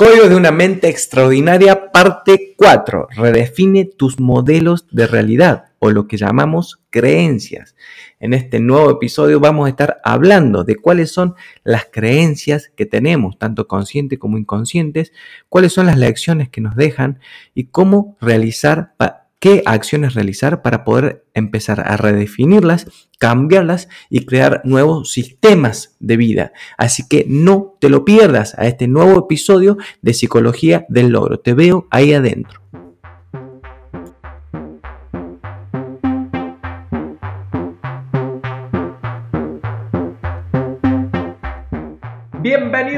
Código de una mente extraordinaria, parte 4. Redefine tus modelos de realidad o lo que llamamos creencias. En este nuevo episodio vamos a estar hablando de cuáles son las creencias que tenemos, tanto conscientes como inconscientes, cuáles son las lecciones que nos dejan y cómo realizar qué acciones realizar para poder empezar a redefinirlas, cambiarlas y crear nuevos sistemas de vida. Así que no te lo pierdas a este nuevo episodio de Psicología del Logro. Te veo ahí adentro.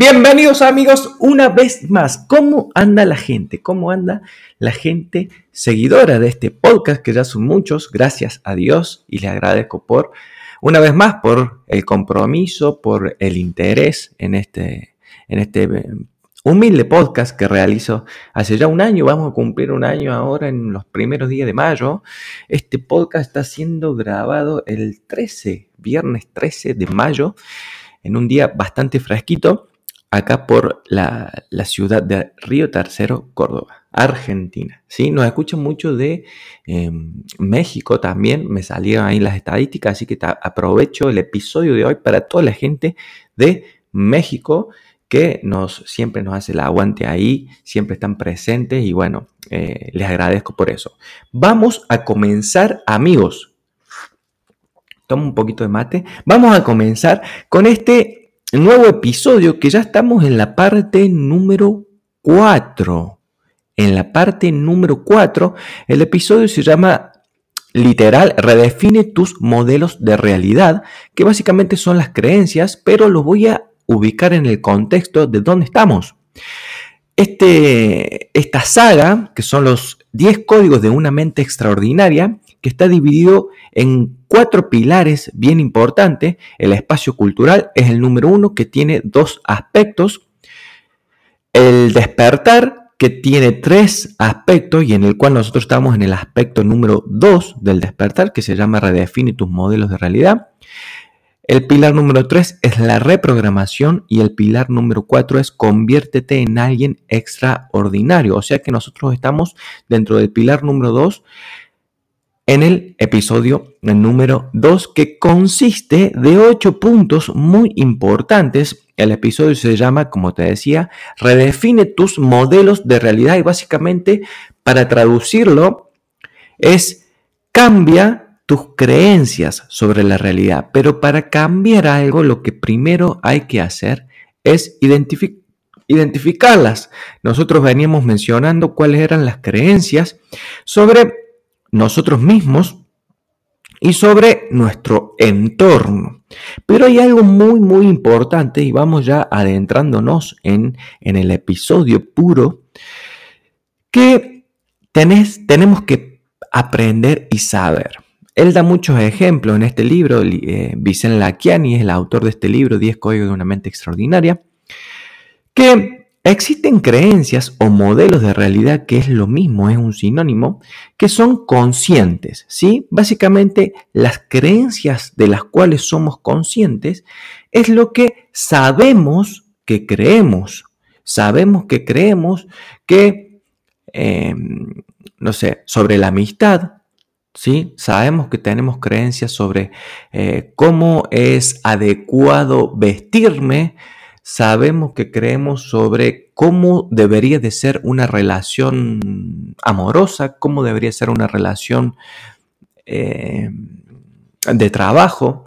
Bienvenidos amigos una vez más. ¿Cómo anda la gente? ¿Cómo anda la gente seguidora de este podcast? Que ya son muchos, gracias a Dios y le agradezco por, una vez más, por el compromiso, por el interés en este, en este eh, humilde podcast que realizo hace ya un año. Vamos a cumplir un año ahora en los primeros días de mayo. Este podcast está siendo grabado el 13, viernes 13 de mayo, en un día bastante fresquito acá por la, ciudad de Río Tercero, Córdoba, Argentina. ¿sí? Nos escuchan mucho de em, México también, me salieron ahí las estadísticas, así que aprovecho el episodio de hoy para toda la gente de México que nos, siempre nos hace el aguante ahí, siempre están presentes y bueno, eh, les agradezco por eso. Vamos a comenzar, amigos. Toma un poquito de mate. Vamos a comenzar con este nuevo episodio que ya estamos en la parte número 4. En la parte número 4, el episodio se llama literal, redefine tus modelos de realidad, que básicamente son las creencias, pero los voy a ubicar en el contexto de dónde estamos. Este, esta saga, que son los 10 códigos de una mente extraordinaria, que está dividido en cuatro pilares bien importantes. El espacio cultural es el número uno que tiene dos aspectos. El despertar que tiene tres aspectos y en el cual nosotros estamos en el aspecto número dos del despertar que se llama redefine tus modelos de realidad. El pilar número tres es la reprogramación y el pilar número cuatro es conviértete en alguien extraordinario. O sea que nosotros estamos dentro del pilar número dos en el episodio número 2 que consiste de 8 puntos muy importantes. El episodio se llama, como te decía, redefine tus modelos de realidad y básicamente para traducirlo es cambia tus creencias sobre la realidad. Pero para cambiar algo lo que primero hay que hacer es identificarlas. Nosotros veníamos mencionando cuáles eran las creencias sobre nosotros mismos y sobre nuestro entorno. Pero hay algo muy, muy importante y vamos ya adentrándonos en, en el episodio puro que tenemos que aprender y saber. Él da muchos ejemplos en este libro. Eh, Vicente Laquiani es el autor de este libro, 10 códigos de una mente extraordinaria, que Existen creencias o modelos de realidad que es lo mismo, es un sinónimo, que son conscientes, ¿sí? Básicamente las creencias de las cuales somos conscientes es lo que sabemos que creemos. Sabemos que creemos que, em, no sé, sobre la amistad, ¿sí? Sabemos que tenemos creencias sobre eh, cómo es adecuado vestirme, sabemos que creemos sobre cómo debería de ser una relación amorosa, cómo debería ser una relación eh, de trabajo.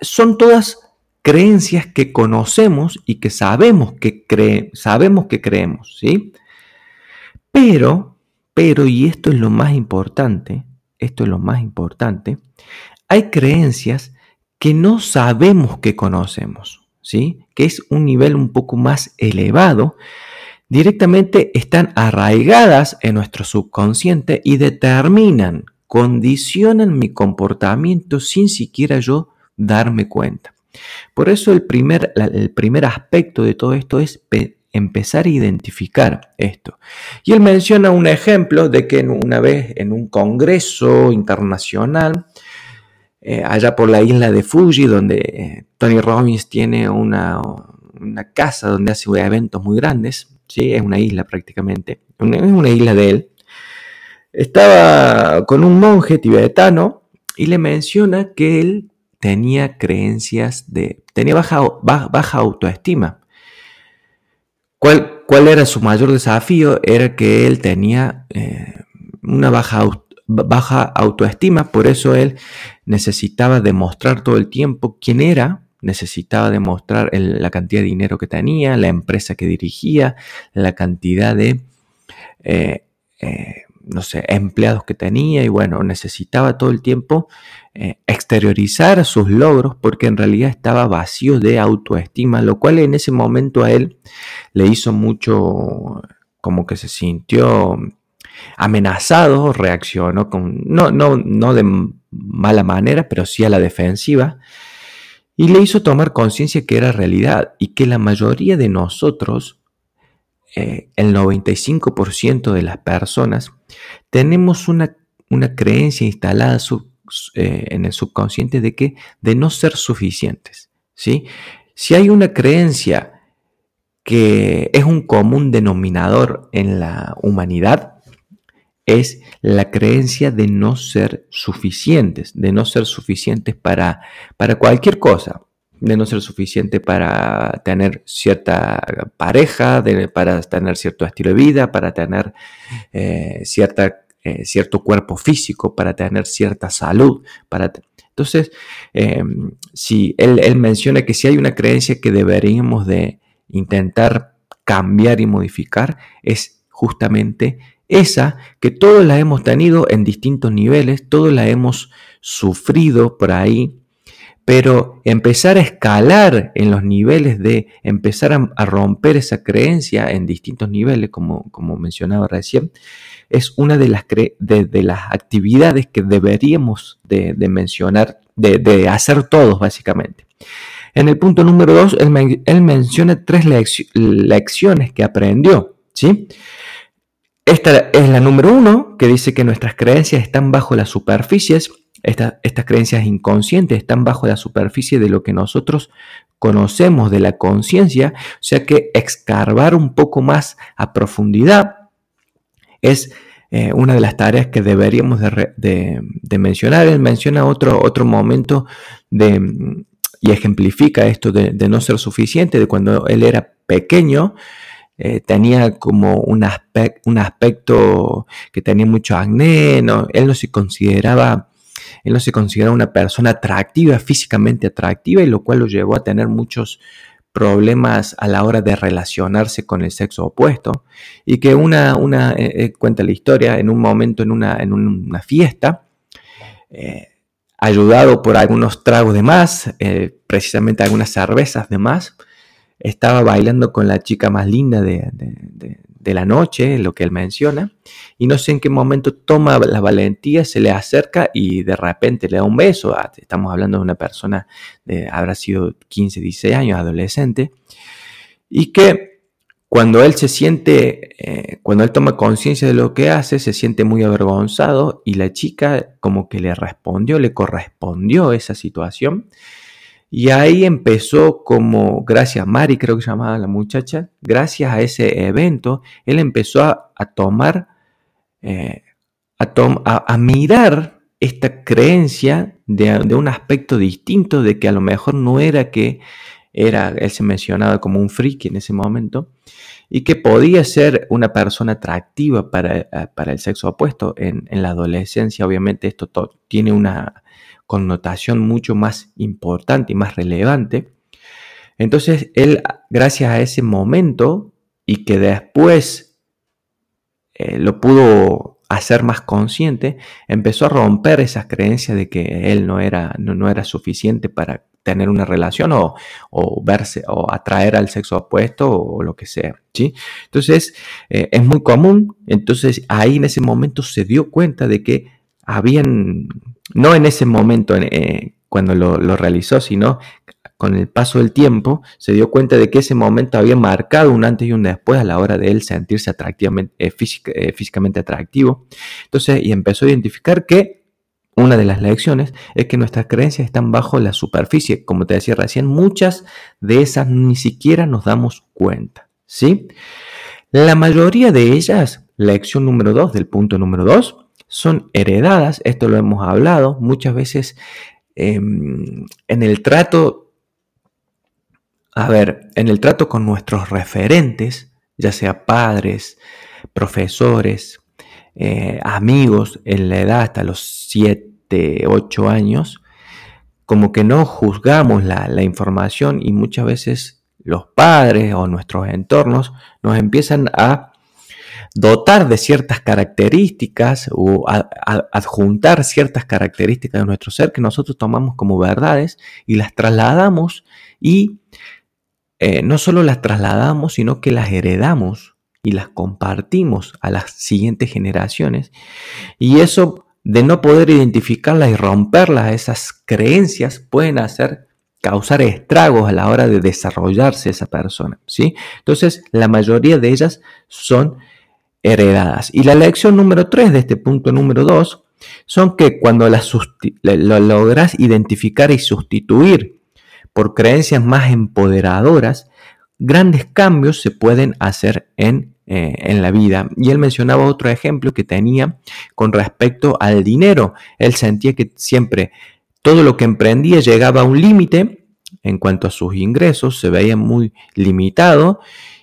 son todas creencias que conocemos y que sabemos que, sabemos que creemos, ¿sí? Pero, pero, y esto es lo más importante, esto es lo más importante, hay creencias que no sabemos que conocemos, que es un nivel un poco más elevado, directamente están arraigadas en nuestro subconsciente y determinan, condicionan mi comportamiento sin siquiera yo darme cuenta. Por eso el primer, el primer aspecto de todo esto es empezar a identificar esto. Y él menciona un ejemplo de que una vez en un congreso internacional, eh, allá por la isla de Fuji, donde eh, Tony Robbins tiene una, casa donde hace eventos muy grandes, ¿sí? es una isla prácticamente, es una isla de él, estaba con un monje tibetano y le menciona que él tenía creencias de, tenía baja, baja autoestima. ¿Cuál, ¿Cuál, era su mayor desafío? Era que él tenía eh, una baja, baja autoestima, por eso él necesitaba demostrar todo el tiempo quién era, necesitaba demostrar la cantidad de dinero que tenía, la empresa que dirigía, la cantidad de eh, eh, no sé, empleados que tenía y bueno, necesitaba todo el tiempo eh, exteriorizar sus logros porque en realidad estaba vacío de autoestima, lo cual en ese momento a él le hizo mucho, como que se sintió amenazado, reaccionó con, no, no, no mala manera, pero sí a la defensiva. Y le hizo tomar conciencia que era realidad y que la mayoría de nosotros eh, el 95% de las personas tenemos una, creencia instalada eh, en el subconsciente de que de no ser suficientes. ¿sí? Si hay una creencia que es un común denominador en la humanidad, es la creencia de no ser suficientes, de no ser suficientes para, para cualquier cosa de no ser suficiente para tener cierta pareja, para tener cierto estilo de vida, para tener eh, cierta, eh, cierto cuerpo físico, para tener cierta salud. Para Entonces, em, si él, él, menciona que si hay una creencia que deberíamos de intentar cambiar y modificar, es justamente esa que todos la hemos tenido en distintos niveles, todos la hemos sufrido por ahí, pero empezar a escalar en los niveles de empezar a, romper esa creencia en distintos niveles, como, como mencionaba recién, es una de las, de, las actividades que deberíamos de, mencionar, de, hacer todos básicamente. En el punto número dos, él, menciona tres lecciones que aprendió. ¿sí? Esta es la número uno, que dice que nuestras creencias están bajo las superficies estas creencias inconscientes están bajo la superficie de lo que nosotros conocemos de la conciencia, o sea que excarbar un poco más a profundidad es eh, una de las tareas que deberíamos de, mencionar. Él menciona otro, otro momento de, y ejemplifica esto de, no ser suficiente, de cuando él era pequeño, eh, tenía como un, un, aspecto que tenía mucho acné, él no se consideraba él no se una persona atractiva, físicamente atractiva, y lo cual lo llevó a tener muchos problemas a la hora de relacionarse con el sexo opuesto. Y que una, una eh, eh, cuenta la historia, en un momento en una, en una fiesta, ayudado por algunos tragos de más, precisamente algunas cervezas de más, estaba bailando con la chica más linda de, de la noche, lo que él menciona, y no sé en qué momento toma la valentía, se le acerca y de repente le da un beso. Estamos hablando de una persona de, habrá sido 15, 16 años, adolescente, y que cuando él se siente, eh, cuando él toma conciencia de lo que hace, se siente muy avergonzado y la chica como que le respondió, le correspondió esa situación y ahí empezó como, gracias a Mari, creo que se llamaba la muchacha, gracias a ese evento, él empezó a, tomar, eh, a, a, mirar esta creencia de, un aspecto distinto, de que a lo mejor no era que era, él se mencionaba como un friki en ese momento, y que podía ser una persona atractiva para, eh, el sexo opuesto. En, en la adolescencia, obviamente, esto tiene una connotación mucho más importante y más relevante. Entonces, él, gracias a ese momento y que después eh, lo pudo a ser más consciente, empezó a romper esas creencias de que él no era, no, era suficiente para tener una relación o, verse o atraer al sexo opuesto o, lo que sea. ¿sí? Entonces, eh, es muy común. Entonces, ahí en ese momento se dio cuenta de que habían, no en ese momento eh, cuando lo, realizó, sino con el paso del tiempo, se dio cuenta de que ese momento había marcado un antes y un después a la hora de él sentirse eh, eh, físicamente atractivo. Entonces, y empezó a identificar que una de las lecciones es que nuestras creencias están bajo la superficie. Como te decía recién, muchas de esas ni siquiera nos damos cuenta. ¿sí? La mayoría de ellas, lección número 2 del punto número 2, son heredadas. Esto lo hemos hablado muchas veces em, en el trato a ver, en el trato con nuestros referentes, ya sea padres, profesores, eh, amigos en la edad hasta los 7, 8 años, como que no juzgamos la, información y muchas veces los padres o nuestros entornos nos empiezan a dotar de ciertas características o adjuntar ciertas características de nuestro ser que nosotros tomamos como verdades y las trasladamos y eh, no solo las trasladamos, sino que las heredamos y las compartimos a las siguientes generaciones. Y eso de no poder identificarlas y romperlas, esas creencias pueden hacer causar estragos a la hora de desarrollarse esa persona, ¿sí? Entonces, la mayoría de ellas son heredadas. Y la lección número 3 de este punto número 2 son que cuando las lo logras identificar y sustituir por creencias más empoderadoras, grandes cambios se pueden hacer en, eh, en, la vida. Y él mencionaba otro ejemplo que tenía con respecto al dinero. Él sentía que siempre todo lo que emprendía llegaba a un límite en cuanto a sus ingresos, se veía muy limitado.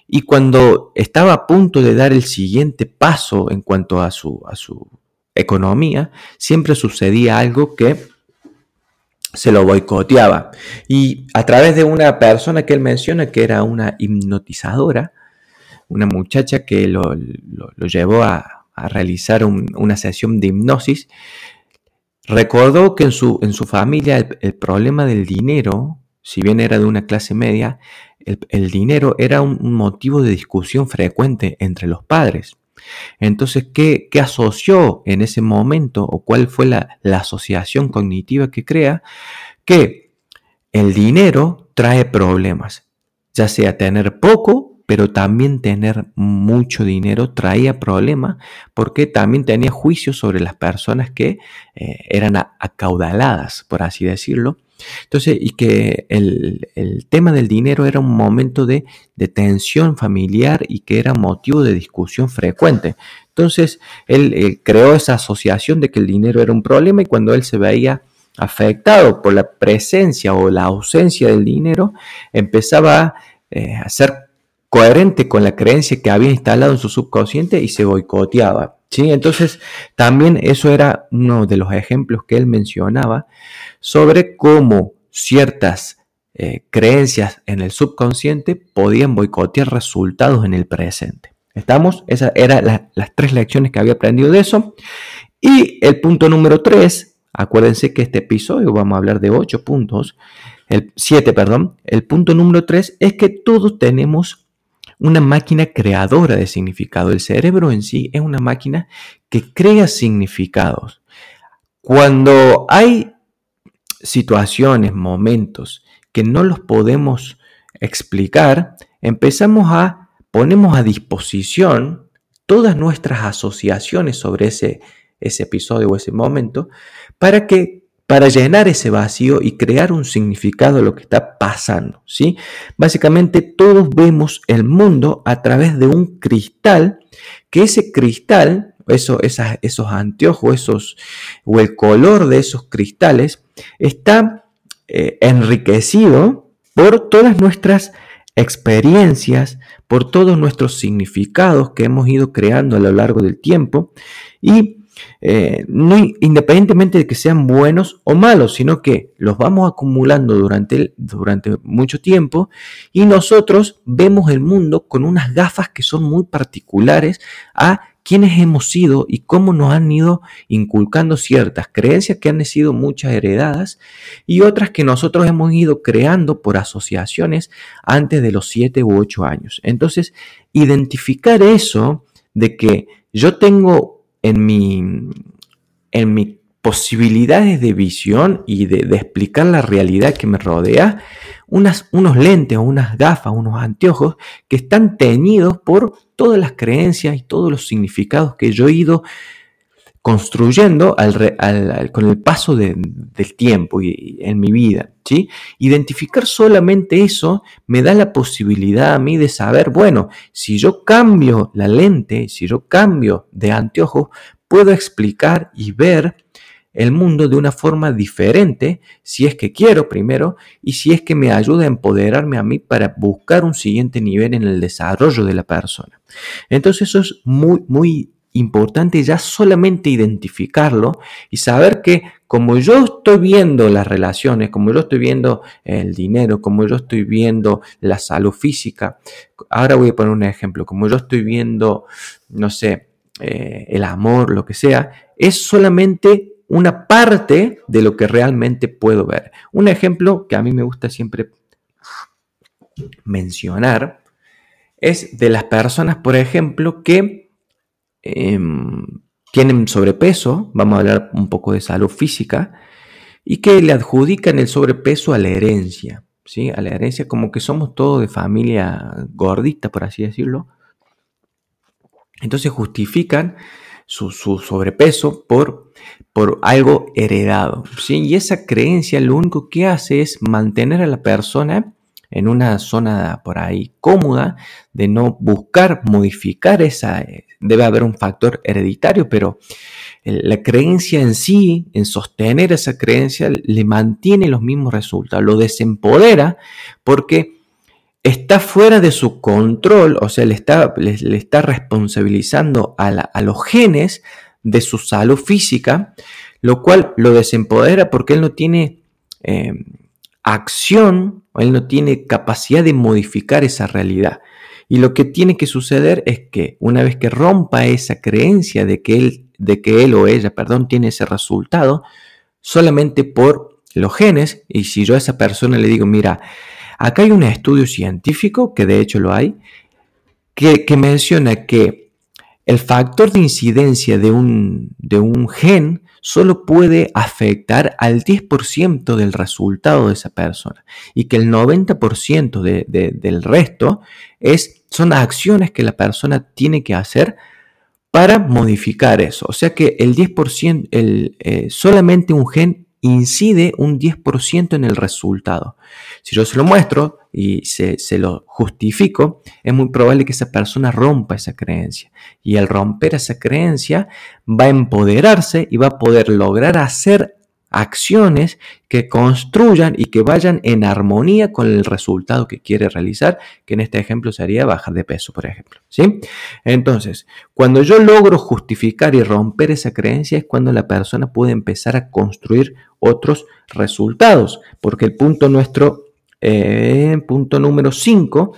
Y cuando estaba a punto de dar el siguiente paso en cuanto a su, a su economía, siempre sucedía algo que se lo boicoteaba. Y a través de una persona que él menciona que era una hipnotizadora, una muchacha que lo, llevó a, realizar una sesión de hipnosis, recordó que en su, en su familia el, problema del dinero, si bien era de una clase media, el, dinero era un motivo de discusión frecuente entre los padres. Entonces, ¿qué, asoció en ese momento o cuál fue la, asociación cognitiva que crea? Que el dinero trae problemas, ya sea tener poco, pero también tener mucho dinero traía problemas porque también tenía juicios sobre las personas que eh, eran acaudaladas, por así decirlo, entonces, y que el, tema del dinero era un momento de, tensión familiar y que era motivo de discusión frecuente. Entonces, él, creó esa asociación de que el dinero era un problema y cuando él se veía afectado por la presencia o la ausencia del dinero, empezaba eh, a ser coherente con la creencia que había instalado en su subconsciente y se boicoteaba. ¿Sí? Entonces, también eso era uno de los ejemplos que él mencionaba sobre cómo ciertas eh, creencias en el subconsciente podían boicotear resultados en el presente. ¿Estamos? Esas eran las tres lecciones que había aprendido de eso. Y el punto número tres, acuérdense que este episodio vamos a hablar de ocho puntos, el siete, perdón. El punto número tres es que todos tenemos una máquina creadora de significado. El cerebro en sí es una máquina que crea significados. Cuando hay situaciones, momentos que no los podemos explicar, empezamos a ponemos a disposición todas nuestras asociaciones sobre ese, ese episodio o ese momento para que para llenar ese vacío y crear un significado de lo que está pasando, ¿sí? Básicamente todos vemos el mundo a través de un cristal, que ese cristal, eso, esos anteojos, esos, o el color de esos cristales, está eh, enriquecido por todas nuestras experiencias, por todos nuestros significados que hemos ido creando a lo largo del tiempo y eh, no, independientemente de que sean buenos o malos, sino que los vamos acumulando durante, durante mucho tiempo y nosotros vemos el mundo con unas gafas que son muy particulares a quiénes hemos sido y cómo nos han ido inculcando ciertas creencias que han sido muchas heredadas y otras que nosotros hemos ido creando por asociaciones antes de los 7 u 8 años. Entonces, identificar eso de que yo tengo en mi, en mi posibilidades de visión y de, explicar la realidad que me rodea, unas, unos lentes o unas gafas, unos anteojos que están teñidos por todas las creencias y todos los significados que yo he ido construyendo con el paso del tiempo y, en mi vida. ¿sí? Identificar solamente eso me da la posibilidad a mí de saber, bueno, si yo cambio la lente, si yo cambio de anteojos, puedo explicar y ver el mundo de una forma diferente, si es que quiero primero, y si es que me ayuda a empoderarme a mí para buscar un siguiente nivel en el desarrollo de la persona. Entonces eso es muy, muy importante ya solamente identificarlo y saber que como yo estoy viendo las relaciones, como yo estoy viendo el dinero, como yo estoy viendo la salud física, ahora voy a poner un ejemplo, como yo estoy viendo, no sé, eh, el amor, lo que sea, es solamente una parte de lo que realmente puedo ver. Un ejemplo que a mí me gusta siempre mencionar es de las personas, por ejemplo, que em, tienen sobrepeso, vamos a hablar un poco de salud física, y que le adjudican el sobrepeso a la herencia, ¿sí? A la herencia como que somos todos de familia gordita, por así decirlo. Entonces justifican su, sobrepeso por, por algo heredado. ¿sí? Y esa creencia lo único que hace es mantener a la persona en una zona por ahí cómoda, de no buscar modificar esa, debe haber un factor hereditario, pero la creencia en sí, en sostener esa creencia, le mantiene los mismos resultados, lo desempodera porque está fuera de su control, o sea, le está, le, está responsabilizando a, los genes de su salud física, lo cual lo desempodera porque él no tiene eh, acción, él no tiene capacidad de modificar esa realidad. Y lo que tiene que suceder es que una vez que rompa esa creencia de que él, de que él o ella, perdón, tiene ese resultado, solamente por los genes, y si yo a esa persona le digo, mira, Acá hay un estudio científico, que de hecho lo hay, que, menciona que el factor de incidencia de un, de un gen solo puede afectar al 10% del resultado de esa persona y que el 90% del resto es, son acciones que la persona tiene que hacer para modificar eso. O sea que el 10%, el, eh, solamente un gen incide un 10% en el resultado. Si yo se lo muestro y se, lo justifico, es muy probable que esa persona rompa esa creencia. Y al romper esa creencia va a empoderarse y va a poder lograr hacer acciones que construyan y que vayan en armonía con el resultado que quiere realizar, que en este ejemplo sería bajar de peso, por ejemplo. ¿sí? Entonces, cuando yo logro justificar y romper esa creencia es cuando la persona puede empezar a construir otros resultados, porque el punto nuestro, eh, punto número 5,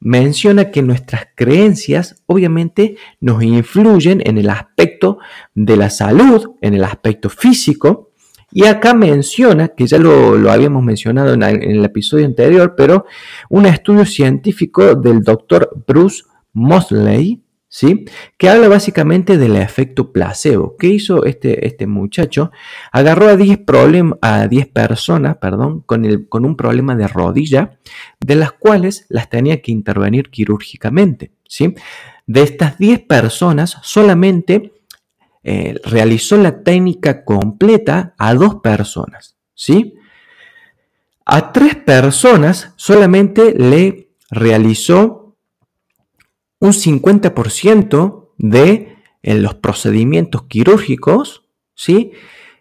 menciona que nuestras creencias obviamente nos influyen en el aspecto de la salud, en el aspecto físico, y acá menciona, que ya lo, habíamos mencionado en, el episodio anterior, pero un estudio científico del doctor Bruce Mosley, ¿sí? que habla básicamente del efecto placebo. ¿Qué hizo este, este muchacho? Agarró a 10, a 10 personas perdón, con, el, con un problema de rodilla, de las cuales las tenía que intervenir quirúrgicamente. ¿sí? De estas 10 personas, solamente eh, realizó la técnica completa a dos personas, ¿sí? A tres personas solamente le realizó un 50% de eh, los procedimientos quirúrgicos, ¿sí?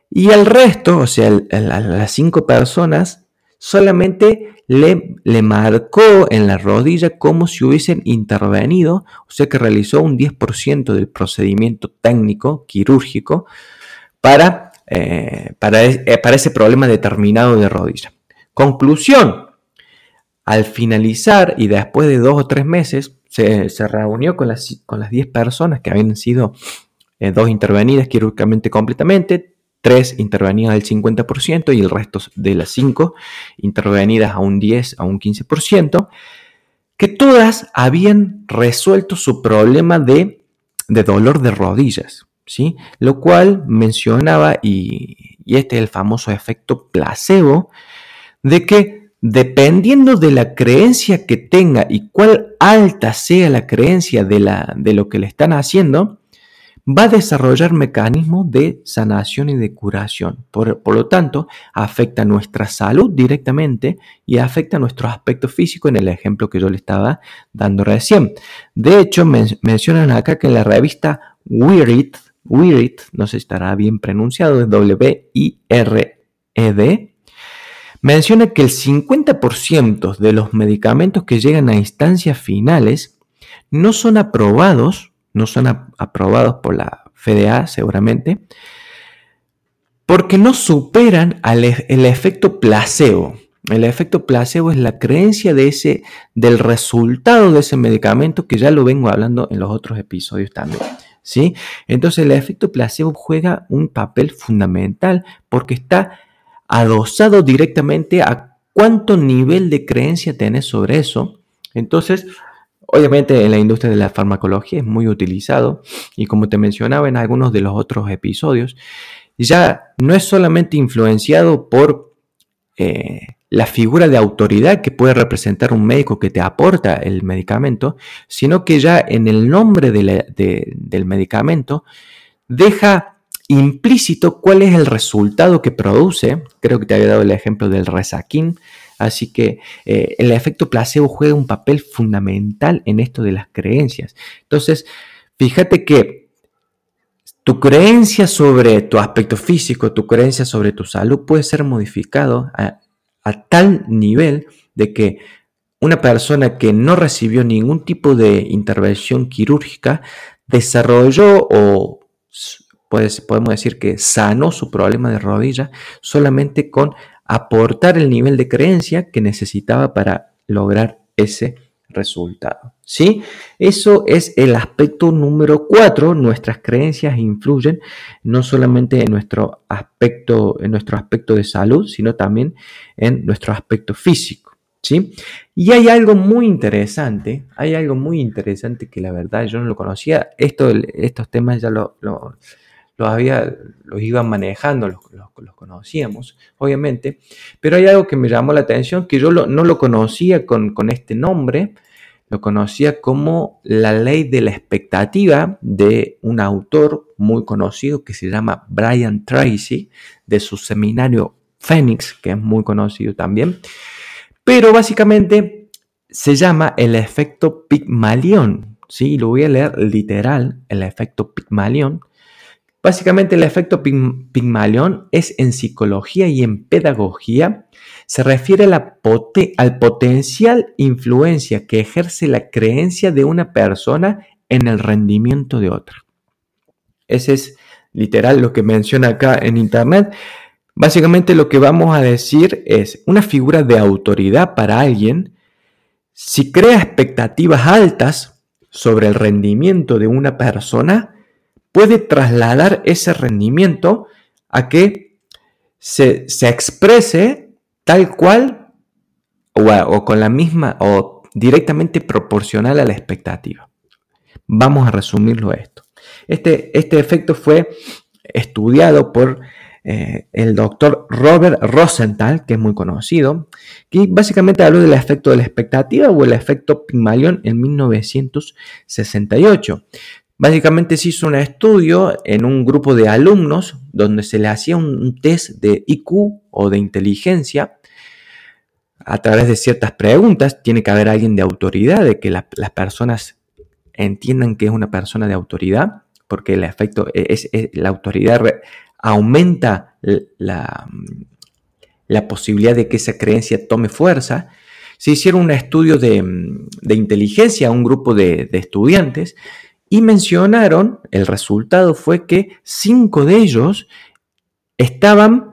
Y al resto, o sea, a las cinco personas, solamente le, le, marcó en la rodilla como si hubiesen intervenido, o sea que realizó un 10% del procedimiento técnico, quirúrgico, para, eh, eh, para ese problema determinado de rodilla. Conclusión, al finalizar y después de dos o tres meses, se, reunió con las, con las 10 personas que habían sido eh, dos intervenidas quirúrgicamente completamente, tres intervenidas al 50% y el resto de las cinco intervenidas a un 10, a un 15%, que todas habían resuelto su problema de, de dolor de rodillas, ¿sí? Lo cual mencionaba, y, y este es el famoso efecto placebo, de que dependiendo de la creencia que tenga y cuál alta sea la creencia de, la, de lo que le están haciendo, va a desarrollar mecanismos de sanación y de curación. Por, lo tanto, afecta nuestra salud directamente y afecta nuestro aspecto físico en el ejemplo que yo le estaba dando recién. De hecho, mencionan acá que en la revista Wired, Wired, no sé si estará bien pronunciado, es W-I-R-E-D, menciona que el 50% de los medicamentos que llegan a instancias finales no son aprobados no son aprobados por la FDA seguramente, porque no superan e, el efecto placebo. El efecto placebo es la creencia de ese, del resultado de ese medicamento que ya lo vengo hablando en los otros episodios también. ¿sí? Entonces el efecto placebo juega un papel fundamental porque está adosado directamente a cuánto nivel de creencia tenés sobre eso. Entonces, Obviamente en la industria de la farmacología es muy utilizado y como te mencionaba en algunos de los otros episodios, ya no es solamente influenciado por eh, la figura de autoridad que puede representar un médico que te aporta el medicamento, sino que ya en el nombre del medicamento deja implícito cuál es el resultado que produce. Creo que te había dado el ejemplo del resaquín Así que eh, el efecto placebo juega un papel fundamental en esto de las creencias. Entonces, fíjate que tu creencia sobre tu aspecto físico, tu creencia sobre tu salud puede ser modificado a, tal nivel de que una persona que no recibió ningún tipo de intervención quirúrgica desarrolló o podemos decir que sanó su problema de rodilla solamente con aportar el nivel de creencia que necesitaba para lograr ese resultado. ¿Sí? Eso es el aspecto número cuatro. Nuestras creencias influyen no solamente en nuestro aspecto, en nuestro aspecto de salud, sino también en nuestro aspecto físico. ¿Sí? Y hay algo muy interesante, hay algo muy interesante que la verdad yo no lo conocía. Esto, estos temas ya lo, los, había, los iban manejando, los, conocíamos, obviamente, pero hay algo que me llamó la atención, que yo no lo conocía con, con este nombre, lo conocía como la ley de la expectativa de un autor muy conocido que se llama Brian Tracy, de su seminario Phoenix, que es muy conocido también, pero básicamente se llama el efecto Pygmalion, ¿sí? Lo voy a leer literal, el efecto Pygmalion, Básicamente el efecto Pigmalión es en psicología y en pedagogía, se refiere al potencial influencia que ejerce la creencia de una persona en el rendimiento de otra. Ese es literal lo que menciona acá en Internet. Básicamente lo que vamos a decir es una figura de autoridad para alguien, si crea expectativas altas sobre el rendimiento de una persona, puede trasladar ese rendimiento a que se, exprese tal cual o, con la misma o directamente proporcional a la expectativa. Vamos a resumirlo esto. Este, este efecto fue estudiado por eh, el doctor Robert Rosenthal, que es muy conocido, que básicamente habló del efecto de la expectativa o el efecto Pygmalion en 1968. Básicamente se hizo un estudio en un grupo de alumnos donde se le hacía un test de IQ o de inteligencia a través de ciertas preguntas. Tiene que haber alguien de autoridad, de que las personas entiendan que es una persona de autoridad, porque el efecto es, la autoridad aumenta la, la, posibilidad de que esa creencia tome fuerza. Se hicieron un estudio de, inteligencia a un grupo de, de estudiantes y mencionaron, el resultado fue que cinco de ellos estaban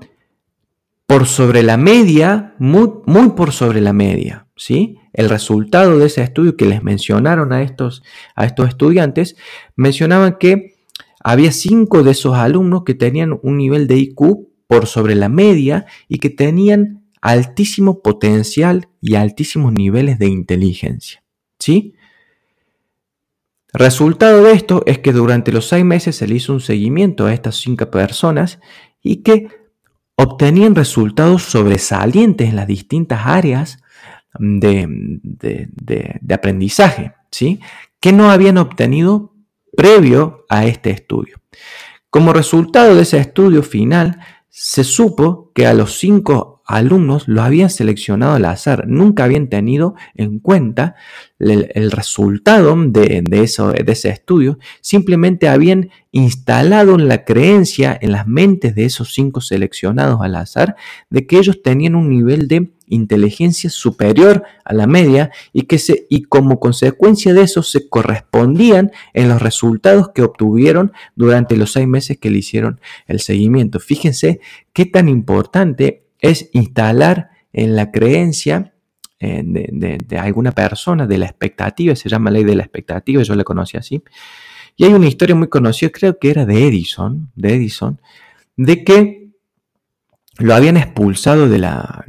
por sobre la media, muy, por sobre la media. ¿sí? El resultado de ese estudio que les mencionaron a estos, a estos estudiantes, mencionaban que había cinco de esos alumnos que tenían un nivel de IQ por sobre la media y que tenían altísimo potencial y altísimos niveles de inteligencia, ¿sí? Resultado de esto es que durante los seis meses se le hizo un seguimiento a estas cinco personas y que obtenían resultados sobresalientes en las distintas áreas de, aprendizaje, ¿sí? que no habían obtenido previo a este estudio. Como resultado de ese estudio final, se supo que a los cinco alumnos lo habían seleccionado al azar, nunca habían tenido en cuenta el, resultado de, eso, de ese estudio, simplemente habían instalado la creencia en las mentes de esos cinco seleccionados al azar de que ellos tenían un nivel de inteligencia superior a la media y que se, y como consecuencia de eso se correspondían en los resultados que obtuvieron durante los seis meses que le hicieron el seguimiento. Fíjense qué tan importante es instalar en la creencia de, alguna persona, de la expectativa, se llama ley de la expectativa, yo la conocí así. Y hay una historia muy conocida, creo que era de Edison, de Edison, de que lo habían expulsado de la...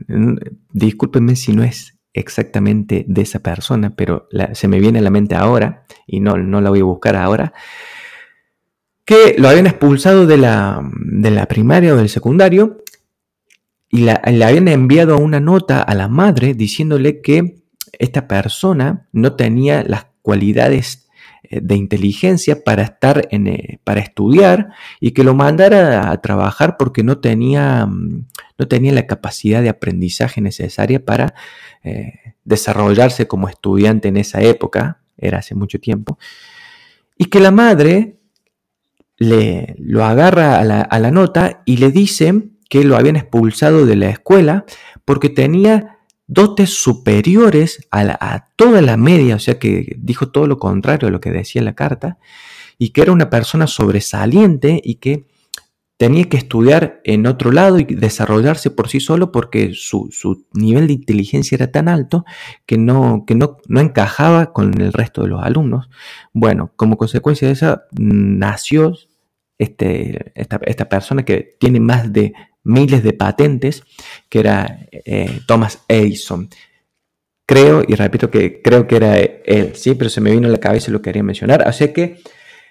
Discúlpenme si no es exactamente de esa persona, pero se me viene a la mente ahora, y no, no la voy a buscar ahora, que lo habían expulsado de la, de la primaria o del secundario y le habían enviado una nota a la madre diciéndole que esta persona no tenía las cualidades eh, de inteligencia para estar en, eh, para estudiar y que lo mandara a trabajar porque no tenía, mm, no tenía la capacidad de aprendizaje necesaria para eh, desarrollarse como estudiante en esa época, era hace mucho tiempo, y que la madre le, lo agarra a la, a la nota y le dice que lo habían expulsado de la escuela porque tenía dotes superiores a, toda la media, o sea que dijo todo lo contrario a lo que decía la carta, y que era una persona sobresaliente y que tenía que estudiar en otro lado y desarrollarse por sí solo porque su, nivel de inteligencia era tan alto que, no, que no, no, encajaba con el resto de los alumnos. Bueno, como consecuencia de eso nació este, esta, esta persona que tiene más de miles de patentes, que era eh, Thomas Edison. Creo, y repito que creo que era él, sí, pero se me vino a la cabeza y lo quería mencionar. Así que,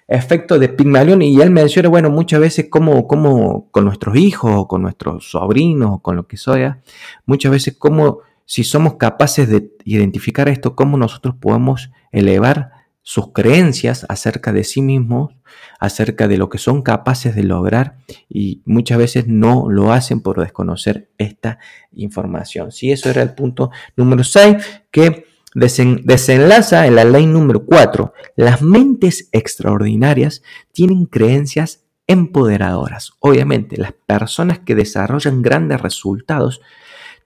efecto de Pygmalion, y él menciona, bueno, muchas veces como, como con nuestros hijos, o con nuestros sobrinos, o con lo que sea, muchas veces como si somos capaces de identificar esto, cómo nosotros podemos elevar sus creencias acerca de sí mismos, acerca de lo que son capaces de lograr y muchas veces no lo hacen por desconocer esta información. Si eso era el punto número 6 que desenlaza en la ley número 4. Las mentes extraordinarias tienen creencias empoderadoras. Obviamente, las personas que desarrollan grandes resultados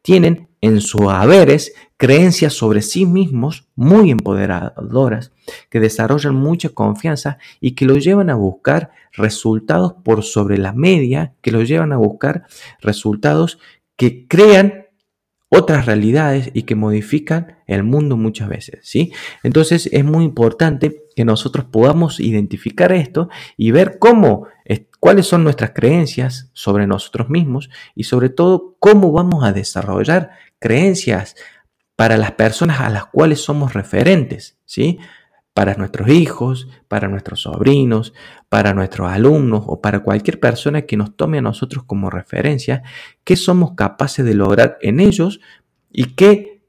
tienen en sus haberes creencias sobre sí mismos muy empoderadoras, que desarrollan mucha confianza y que los llevan a buscar resultados por sobre la media, que los llevan a buscar resultados que crean otras realidades y que modifican el mundo muchas veces, ¿sí? Entonces es muy importante que nosotros podamos identificar esto y ver cómo cuáles son nuestras creencias sobre nosotros mismos y sobre todo cómo vamos a desarrollar creencias para las personas a las cuales somos referentes, ¿sí? Para nuestros hijos, para nuestros sobrinos, para nuestros alumnos o para cualquier persona que nos tome a nosotros como referencia, qué somos capaces de lograr en ellos y qué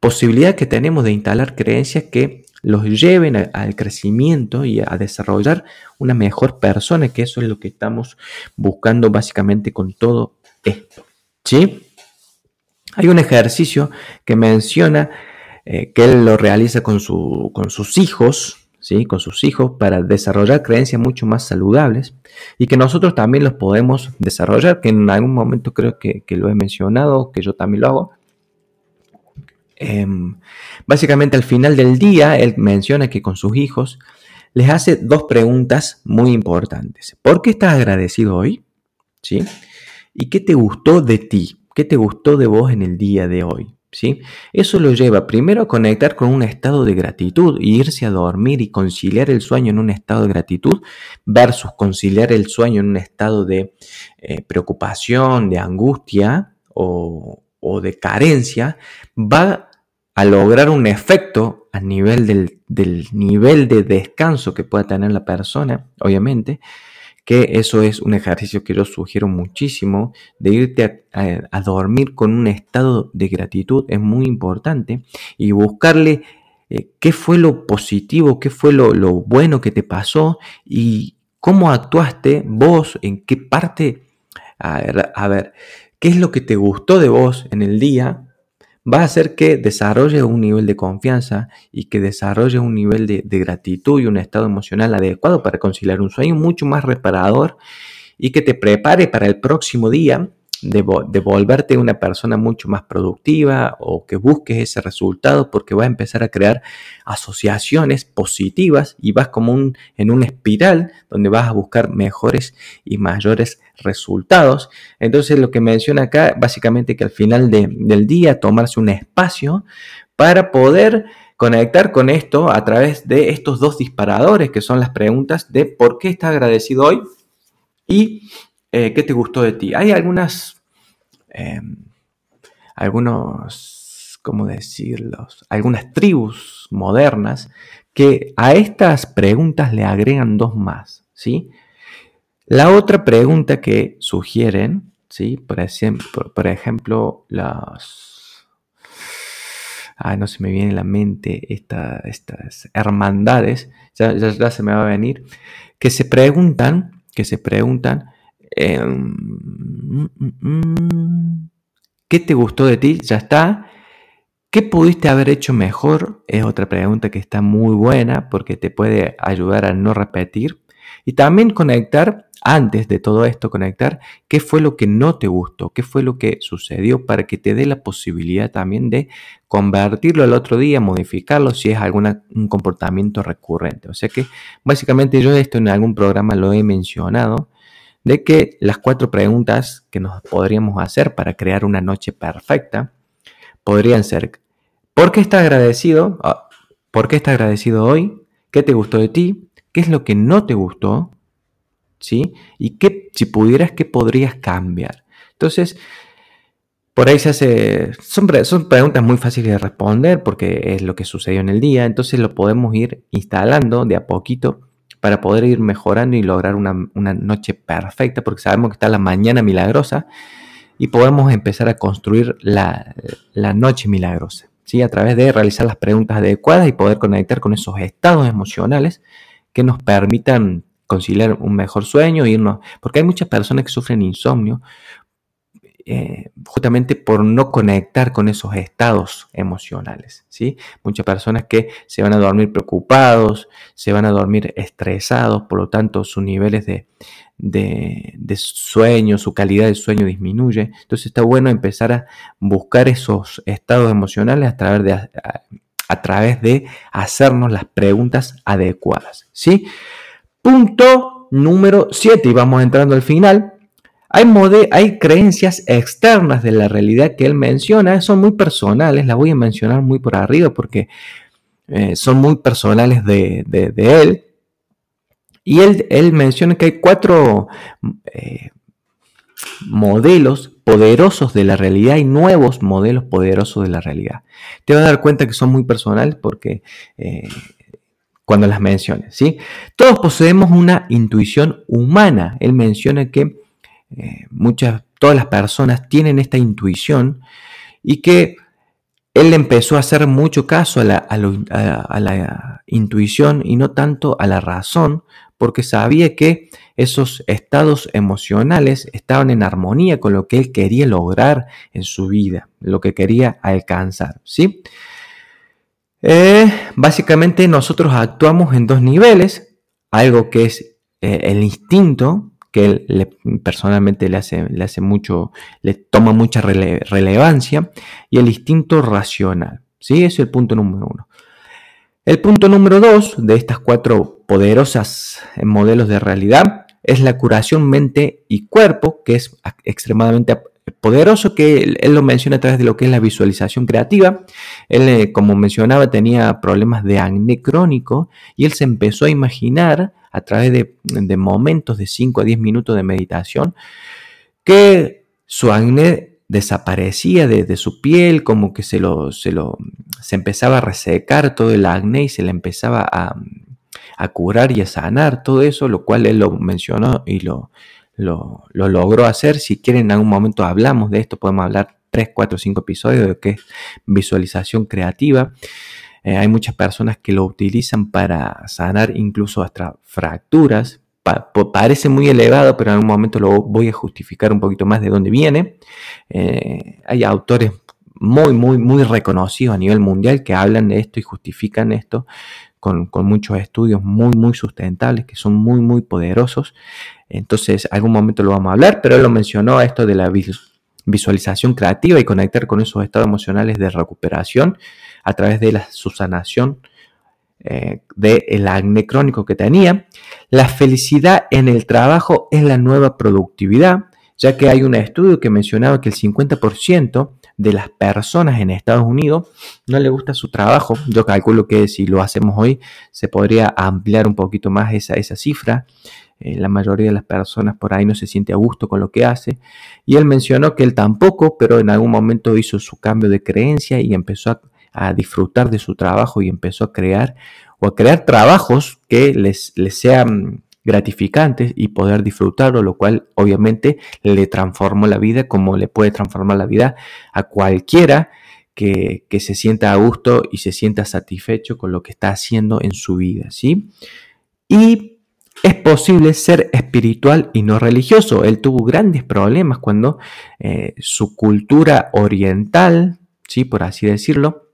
posibilidad que tenemos de instalar creencias que los lleven al crecimiento y a desarrollar una mejor persona, que eso es lo que estamos buscando básicamente con todo esto. ¿Sí? Hay un ejercicio que menciona eh, que él lo realiza con, su, con sus hijos, ¿sí? con sus hijos, para desarrollar creencias mucho más saludables y que nosotros también los podemos desarrollar, que en algún momento creo que, lo he mencionado, que yo también lo hago. Em, básicamente al final del día, él menciona que con sus hijos les hace dos preguntas muy importantes. ¿Por qué estás agradecido hoy? ¿Sí? ¿Y qué te gustó de ti? ¿Qué te gustó de vos en el día de hoy? ¿sí? Eso lo lleva primero a conectar con un estado de gratitud y irse a dormir y conciliar el sueño en un estado de gratitud versus conciliar el sueño en un estado de eh, preocupación, de angustia o, de carencia, va a lograr un efecto a nivel del, del nivel de descanso que pueda tener la persona, obviamente, que eso es un ejercicio que yo sugiero muchísimo, de irte a, dormir con un estado de gratitud, es muy importante, y buscarle eh, qué fue lo positivo, qué fue lo, bueno que te pasó y cómo actuaste vos, en qué parte, a ver, qué es lo que te gustó de vos en el día, va a hacer que desarrolle un nivel de confianza y que desarrolle un nivel de, gratitud y un estado emocional adecuado para conciliar un sueño mucho más reparador y que te prepare para el próximo día de, volverte una persona mucho más productiva o que busques ese resultado porque va a empezar a crear asociaciones positivas y vas como un, en una espiral donde vas a buscar mejores y mayores resultados. Entonces lo que menciona acá básicamente que al final del día tomarse un espacio para poder conectar con esto a través de estos dos disparadores que son las preguntas de por qué estás agradecido hoy y eh, ¿qué te gustó de ti? Hay algunas, em, algunos, ¿cómo decirlo? Algunas tribus modernas que a estas preguntas le agregan dos más, ¿sí? La otra pregunta que sugieren, ¿sí? Por ejemplo, por ejemplo las... Ah, no se me viene a la mente estas hermandades, ya, ya se me va a venir, que se preguntan, que se preguntan, Em, mm, mm, mm. ¿Qué te gustó de ti? Ya está. ¿Qué pudiste haber hecho mejor? Es otra pregunta que está muy buena porque te puede ayudar a no repetir. Y también conectar, antes de todo esto, conectar qué fue lo que no te gustó, qué fue lo que sucedió para que te dé la posibilidad también de convertirlo al otro día, modificarlo si es algún comportamiento recurrente. O sea que básicamente yo esto en algún programa lo he mencionado de que las cuatro preguntas que nos podríamos hacer para crear una noche perfecta podrían ser, ¿por qué estás agradecido? Ah, ¿Por qué estás agradecido hoy? ¿Qué te gustó de ti? ¿Qué es lo que no te gustó? ¿Sí? Y qué, si pudieras, ¿qué podrías cambiar? Entonces, por ahí se hace, son, son preguntas muy fáciles de responder porque es lo que sucedió en el día, entonces lo podemos ir instalando de a poquito para poder ir mejorando y lograr una, noche perfecta, porque sabemos que está la mañana milagrosa y podemos empezar a construir la, noche milagrosa, ¿sí? a través de realizar las preguntas adecuadas y poder conectar con esos estados emocionales que nos permitan conciliar un mejor sueño, irnos, porque hay muchas personas que sufren insomnio eh, justamente por no conectar con esos estados emocionales. ¿sí? Muchas personas que se van a dormir preocupados, se van a dormir estresados, por lo tanto sus niveles de, sueño, su calidad de sueño disminuye. Entonces está bueno empezar a buscar esos estados emocionales a través de, a, través de hacernos las preguntas adecuadas. ¿sí? Punto número 7 y vamos entrando al final. Hay, creencias externas de la realidad que él menciona, son muy personales, las voy a mencionar muy por arriba porque eh, son muy personales de, él. Y él, menciona que hay cuatro eh, modelos poderosos de la realidad y nuevos modelos poderosos de la realidad. Te vas a dar cuenta que son muy personales porque eh, cuando las menciones, ¿sí? Todos poseemos una intuición humana. Él menciona que eh, muchas, todas las personas tienen esta intuición y que él empezó a hacer mucho caso a la, intuición y no tanto a la razón, porque sabía que esos estados emocionales estaban en armonía con lo que él quería lograr en su vida, lo que quería alcanzar. ¿sí? Eh, básicamente nosotros actuamos en dos niveles, algo que es eh, el instinto, que él personalmente le hace, le hace mucho, le toma mucha relevancia, y el instinto racional. ¿sí? Ese es el punto número uno. El punto número dos de estas cuatro poderosas modelos de realidad es la curación mente y cuerpo, que es extremadamente poderoso que él, lo menciona a través de lo que es la visualización creativa. Él, eh, como mencionaba, tenía problemas de acné crónico y él se empezó a imaginar a través de, momentos de 5 a 10 minutos de meditación que su acné desaparecía de, su piel, como que se lo, se lo se empezaba a resecar todo el acné y se le empezaba a, a curar y a sanar todo eso, lo cual él lo mencionó y lo, lo, logró hacer. Si quieren, en algún momento hablamos de esto, podemos hablar 3, 4, 5 episodios de lo que es visualización creativa. Eh, hay muchas personas que lo utilizan para sanar incluso hasta fracturas. parece muy elevado, pero en algún momento lo voy a justificar un poquito más de dónde viene. Eh, hay autores muy, muy, muy reconocidos a nivel mundial que hablan de esto y justifican esto con, con, muchos estudios muy, muy sustentables, que son muy, muy poderosos. Entonces, algún momento lo vamos a hablar, pero él lo mencionó esto de la visualización creativa y conectar con esos estados emocionales de recuperación a través de la susanación eh, del acné crónico que tenía. La felicidad en el trabajo es la nueva productividad, ya que hay un estudio que mencionaba que el 50% de las personas en Estados Unidos no le gusta su trabajo. Yo calculo que si lo hacemos hoy se podría ampliar un poquito más esa, esa cifra. Eh, la mayoría de las personas por ahí no se siente a gusto con lo que hace. Y él mencionó que él tampoco, pero en algún momento hizo su cambio de creencia y empezó a, a disfrutar de su trabajo y empezó a crear o a crear trabajos que les, les sean gratificantes y poder disfrutarlo, lo cual obviamente le transformó la vida como le puede transformar la vida a cualquiera que, se sienta a gusto y se sienta satisfecho con lo que está haciendo en su vida, ¿sí? Y es posible ser espiritual y no religioso. Él tuvo grandes problemas cuando eh, su cultura oriental, ¿sí? Por así decirlo,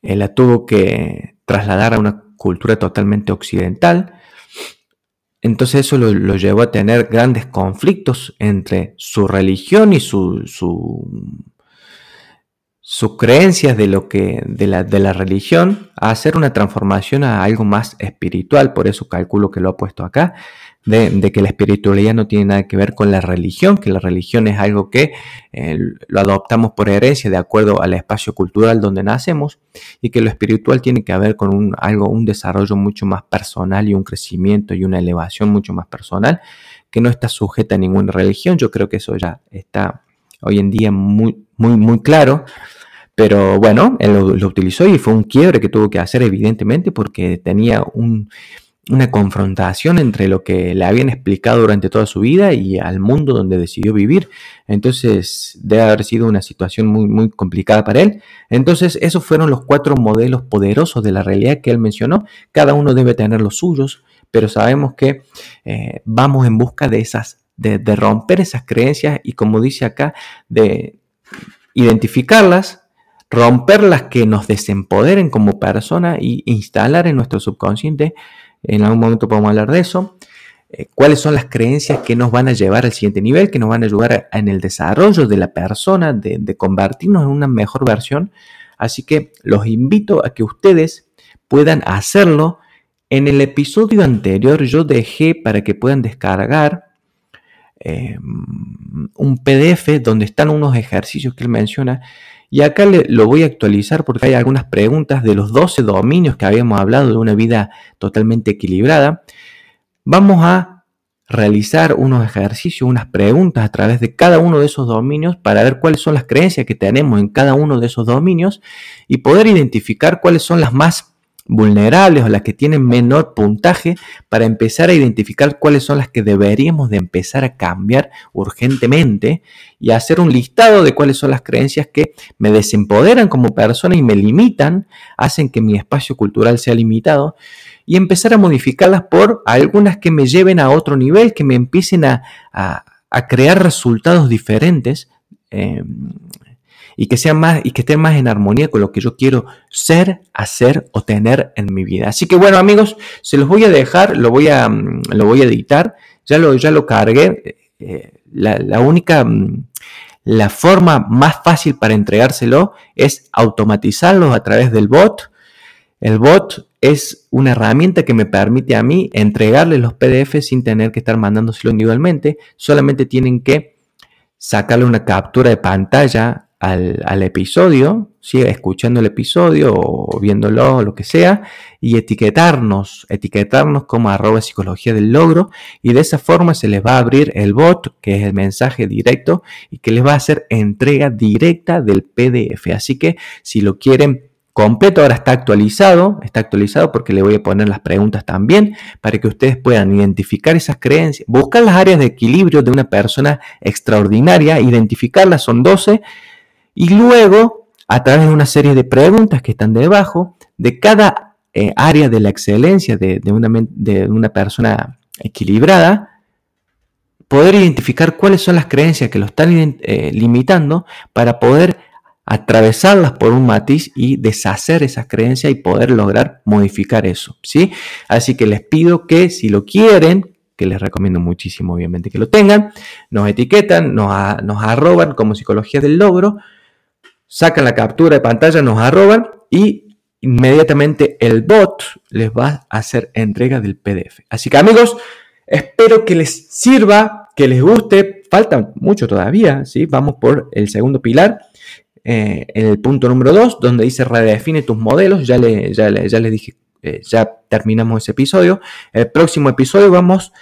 él la tuvo que trasladar a una cultura totalmente occidental entonces eso lo, llevó a tener grandes conflictos entre su religión y su, sus creencias de, lo que, de, la, de la religión a hacer una transformación a algo más espiritual. Por eso calculo que lo ha puesto acá de, que la espiritualidad no tiene nada que ver con la religión, que la religión es algo que eh, lo adoptamos por herencia de acuerdo al espacio cultural donde nacemos y que lo espiritual tiene que ver con un, algo, un desarrollo mucho más personal y un crecimiento y una elevación mucho más personal que no está sujeta a ninguna religión. Yo creo que eso ya está hoy en día muy, muy, muy claro. Pero bueno, él lo, utilizó y fue un quiebre que tuvo que hacer evidentemente porque tenía un, una confrontación entre lo que le habían explicado durante toda su vida y al mundo donde decidió vivir. Entonces, debe haber sido una situación muy, muy complicada para él. Entonces, esos fueron los cuatro modelos poderosos de la realidad que él mencionó. Cada uno debe tener los suyos, pero sabemos que eh, vamos en busca de esas, de, de romper esas creencias y como dice acá, de identificarlas, romper las que nos desempoderen como persona y instalar en nuestro subconsciente en algún momento podemos hablar de eso. Eh, cuáles son las creencias que nos van a llevar al siguiente nivel, que nos van a ayudar en el desarrollo de la persona, de, convertirnos en una mejor versión. Así que los invito a que ustedes puedan hacerlo. En el episodio anterior yo dejé para que puedan descargar eh, un PDF donde están unos ejercicios que él menciona y acá lo voy a actualizar porque hay algunas preguntas de los 12 dominios que habíamos hablado de una vida totalmente equilibrada. Vamos a realizar unos ejercicios, unas preguntas a través de cada uno de esos dominios para ver cuáles son las creencias que tenemos en cada uno de esos dominios y poder identificar cuáles son las más vulnerables o las que tienen menor puntaje para empezar a identificar cuáles son las que deberíamos de empezar a cambiar urgentemente y hacer un listado de cuáles son las creencias que me desempoderan como persona y me limitan, hacen que mi espacio cultural sea limitado y empezar a modificarlas por algunas que me lleven a otro nivel, que me empiecen a, crear resultados diferentes. Eh, y que sean más y que estén más en armonía con lo que yo quiero ser, hacer o tener en mi vida. Así que bueno, amigos, se los voy a dejar, lo voy a, mm, lo voy a editar, ya lo, ya lo cargué. Eh, la, única, mm, la forma más fácil para entregárselo es automatizarlo a través del bot. El bot es una herramienta que me permite a mí entregarle los PDF sin tener que estar mandándoselo individualmente. Solamente tienen que sacarle una captura de pantalla al, episodio, sigue escuchando el episodio o viéndolo, lo que sea, y etiquetarnos, etiquetarnos como arroba psicología del logro, y de esa forma se les va a abrir el bot, que es el mensaje directo, y que les va a hacer entrega directa del PDF. Así que si lo quieren completo, ahora está actualizado, está actualizado porque le voy a poner las preguntas también para que ustedes puedan identificar esas creencias, buscar las áreas de equilibrio de una persona extraordinaria, identificarlas, son 12, y luego, a través de una serie de preguntas que están debajo, de cada eh, área de la excelencia de, una, de una persona equilibrada, poder identificar cuáles son las creencias que lo están eh, limitando para poder atravesarlas por un matiz y deshacer esas creencias y poder lograr modificar eso, ¿sí? Así que les pido que si lo quieren, que les recomiendo muchísimo obviamente que lo tengan, nos etiquetan, nos, nos arroban como psicología del logro, sacan la captura de pantalla, nos arroban y inmediatamente el bot les va a hacer entrega del PDF. Así que amigos, espero que les sirva, que les guste. Falta mucho todavía, ¿sí? Vamos por el segundo pilar. eh, el punto número 2, donde dice redefine tus modelos, ya, le, ya, ya les dije, eh, ya terminamos ese episodio. El próximo episodio vamos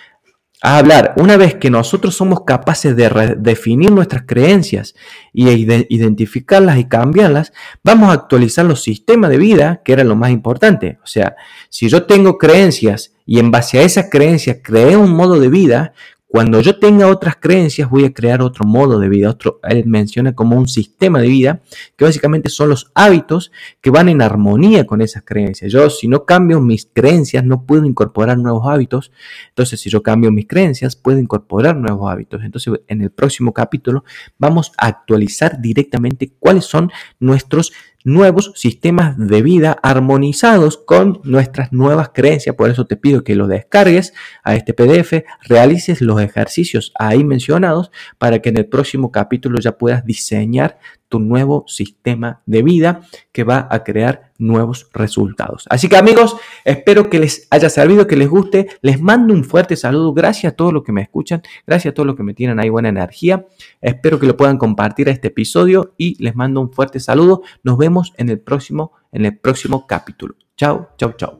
a hablar, una vez que nosotros somos capaces de definir nuestras creencias y identificarlas y cambiarlas, vamos a actualizar los sistemas de vida, que era lo más importante. O sea, si yo tengo creencias y en base a esas creencias creé un modo de vida, cuando yo tenga otras creencias, voy a crear otro modo de vida. Otro, él menciona como un sistema de vida, que básicamente son los hábitos que van en armonía con esas creencias. Yo, si no cambio mis creencias, no puedo incorporar nuevos hábitos. Entonces, si yo cambio mis creencias, puedo incorporar nuevos hábitos. Entonces, en el próximo capítulo, vamos a actualizar directamente cuáles son nuestros nuevos sistemas de vida armonizados con nuestras nuevas creencias. Por eso te pido que lo descargues a este PDF, realices los ejercicios ahí mencionados para que en el próximo capítulo ya puedas diseñar tu nuevo sistema de vida que va a crear nuevos resultados. Así que amigos, espero que les haya servido, que les guste. Les mando un fuerte saludo. Gracias a todos los que me escuchan. Gracias a todos los que me tienen ahí buena energía. Espero que lo puedan compartir a este episodio y les mando un fuerte saludo. Nos vemos en el próximo, en el próximo capítulo. Chao, chao, chao.